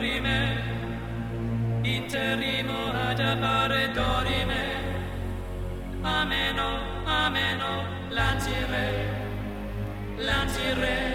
dorime, interrimo ad appare dorime. Ameno, ameno, lancire, lanciremo,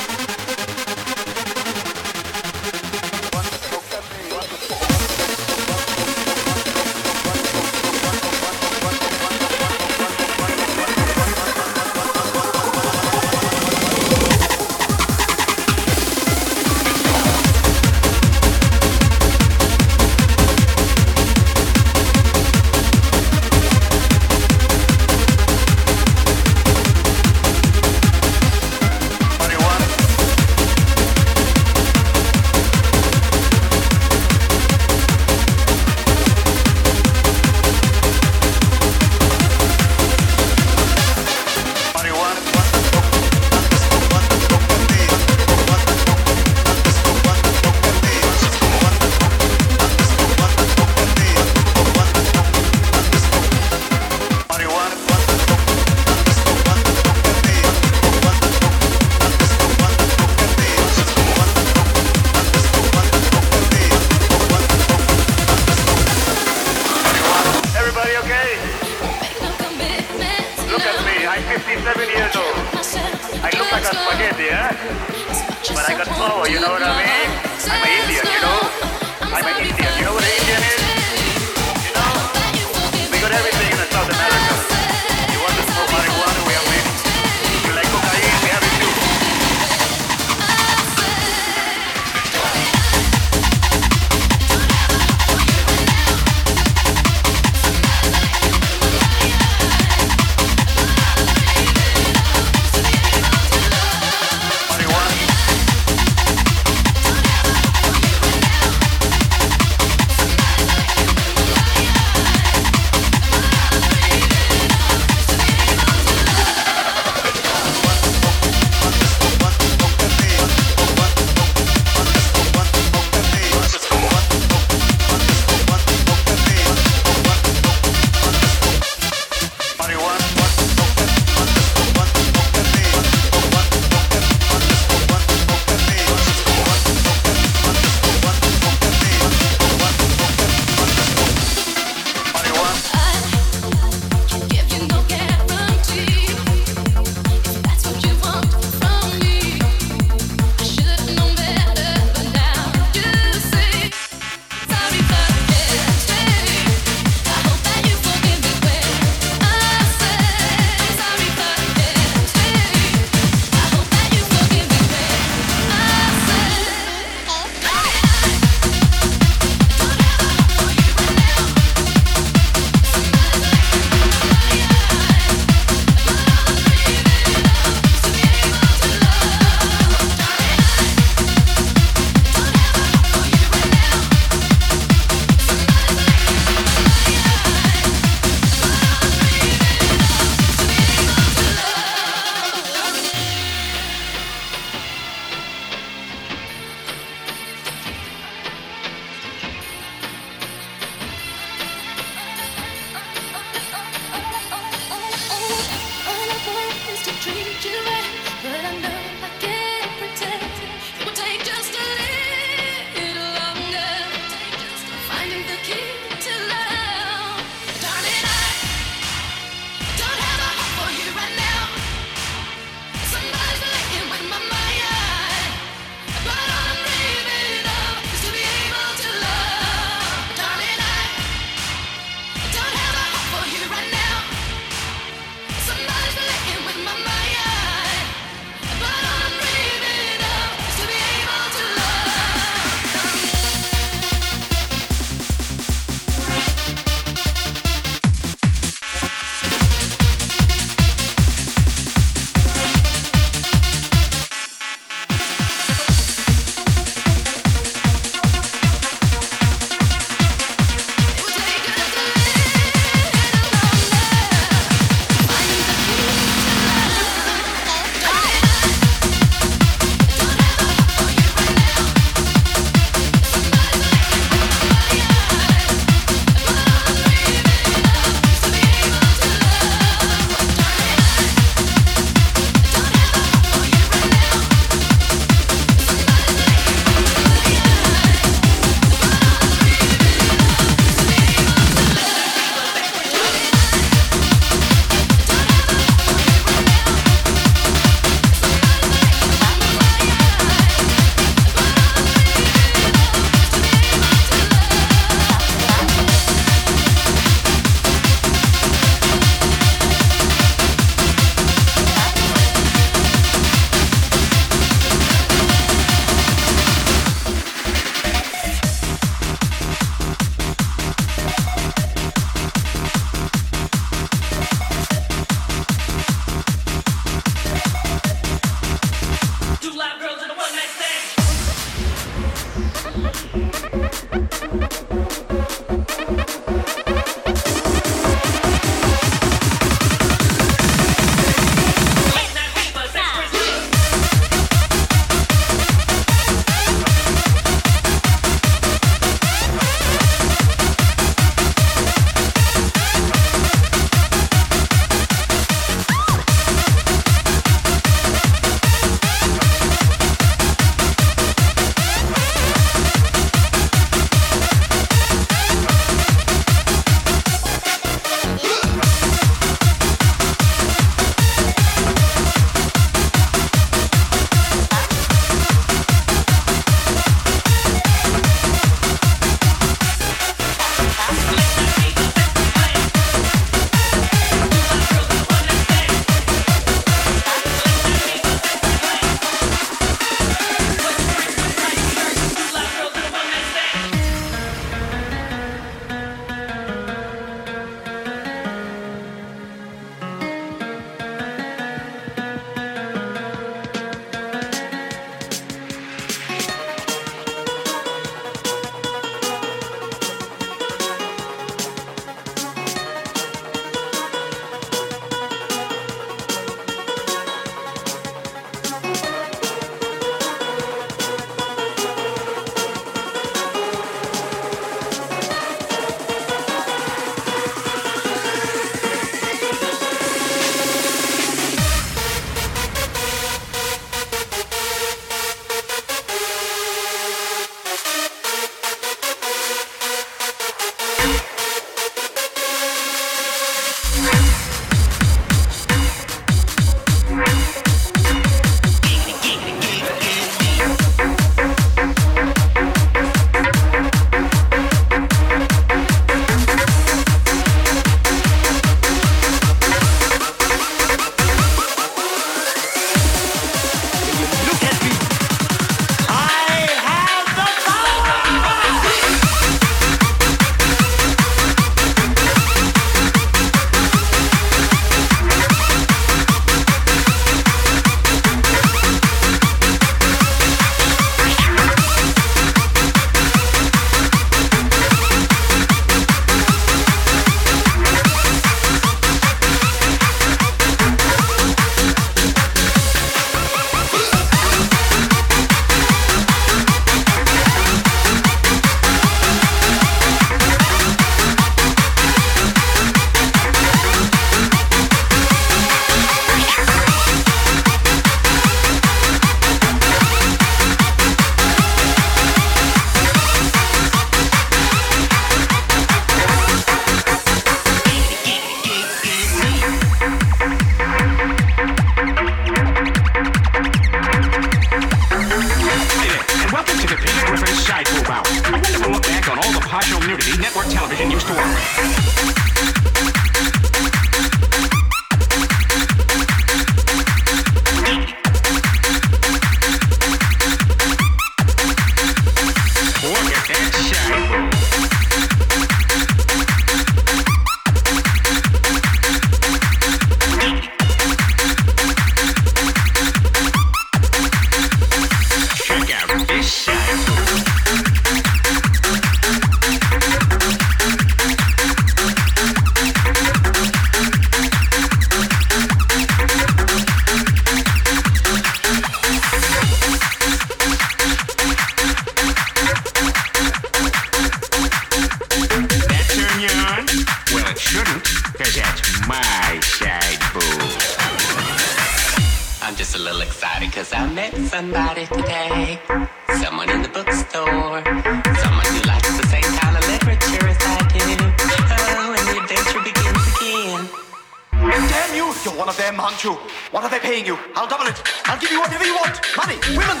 I'll give you whatever you want money, women,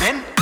men.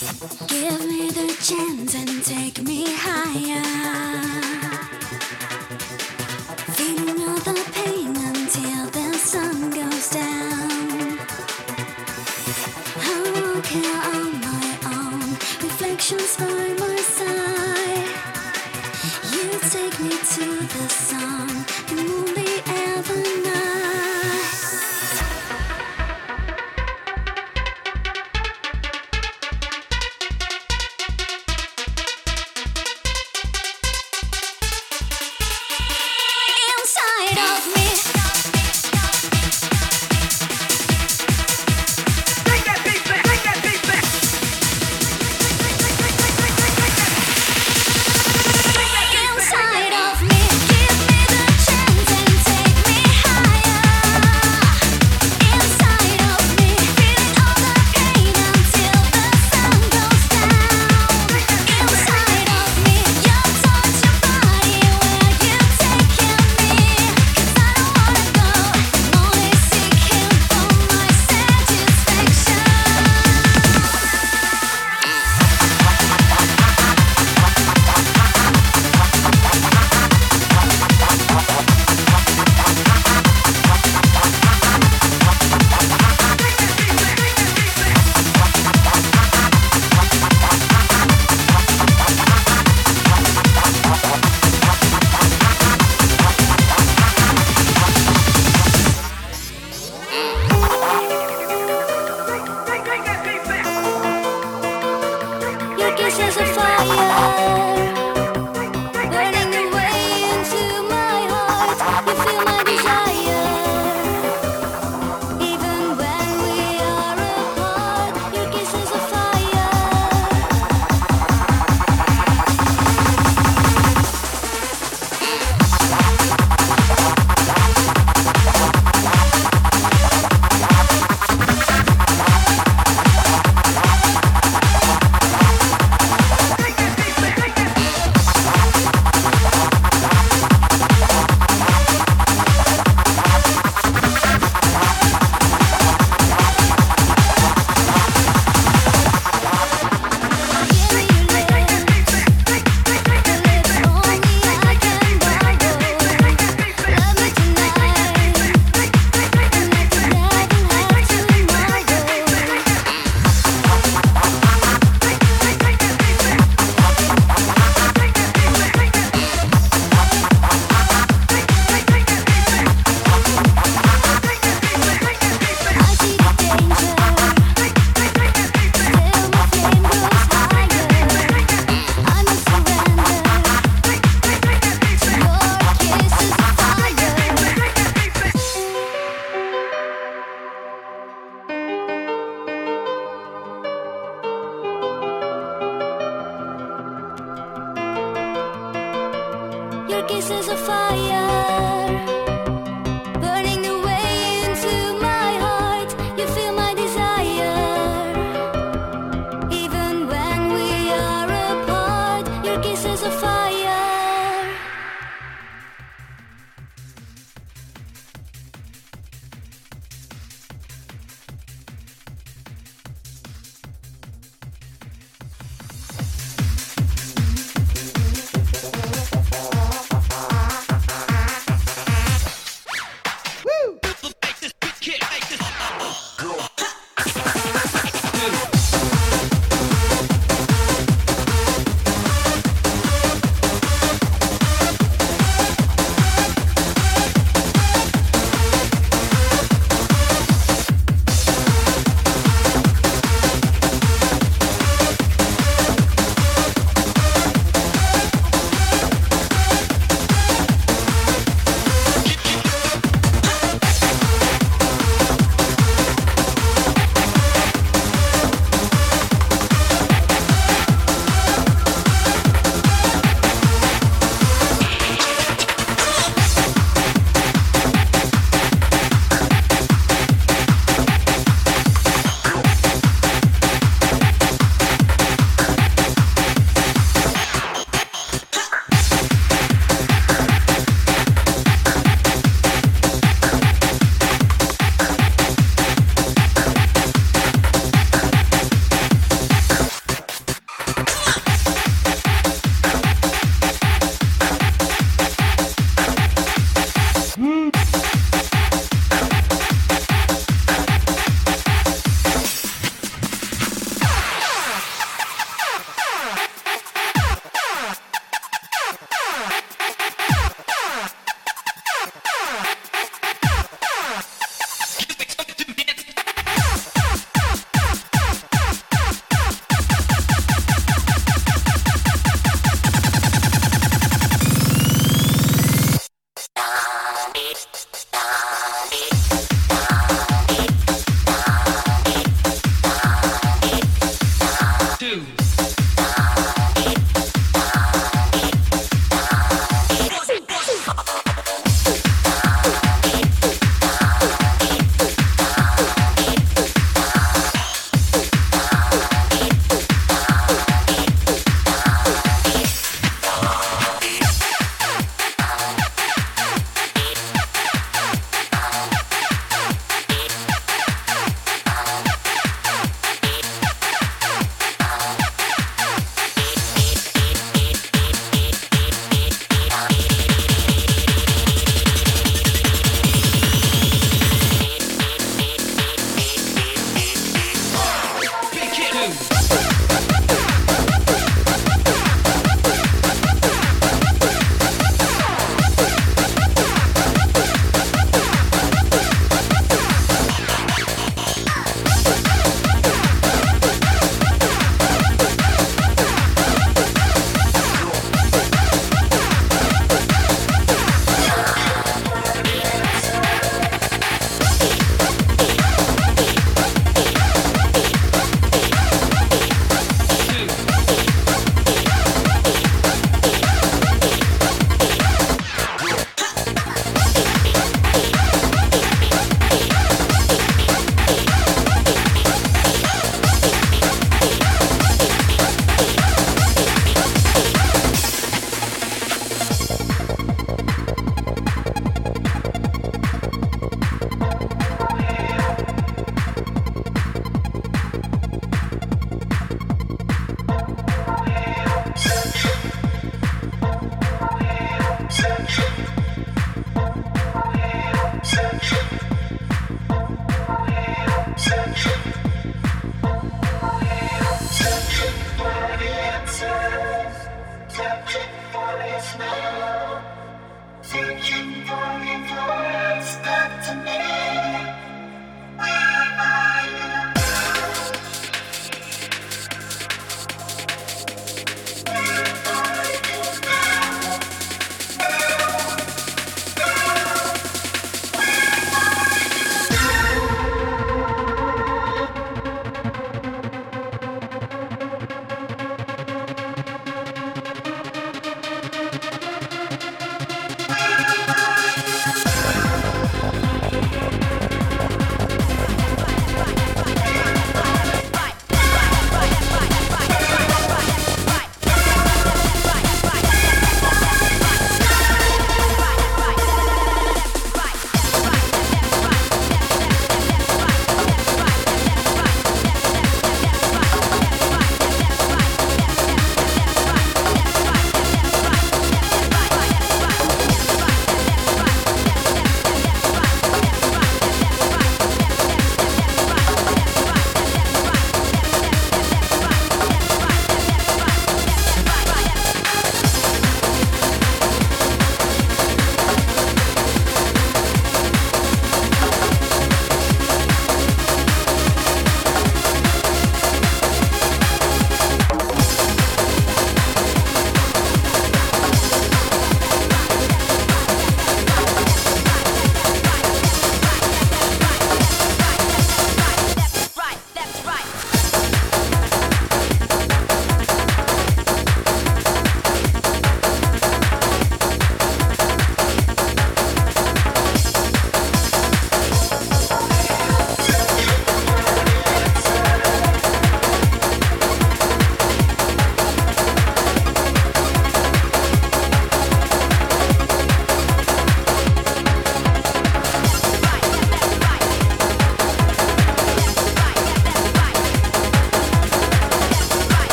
Give me the chance and take me higher. This is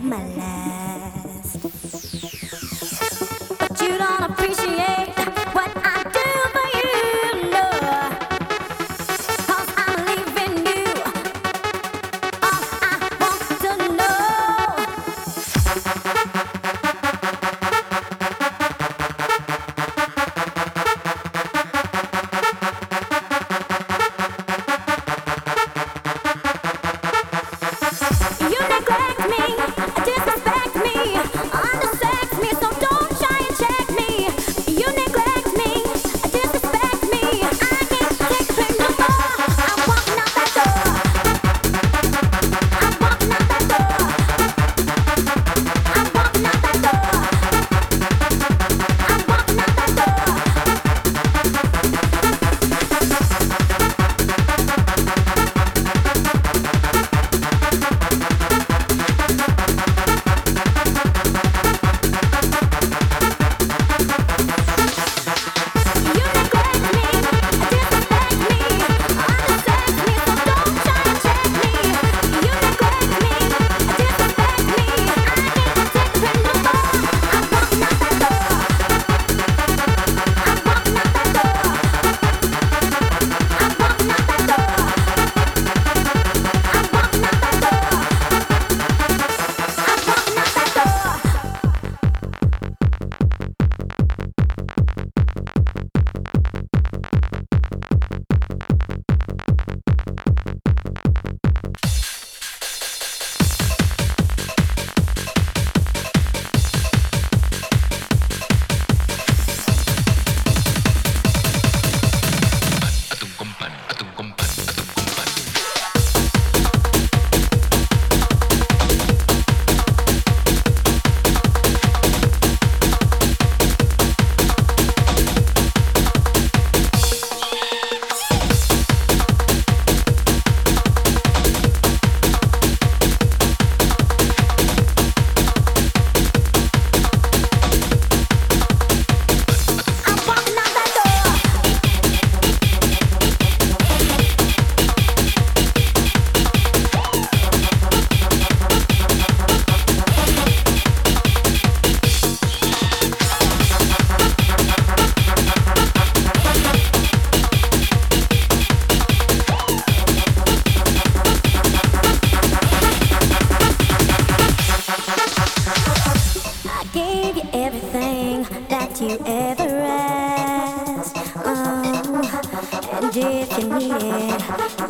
could have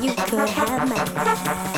you could have my last.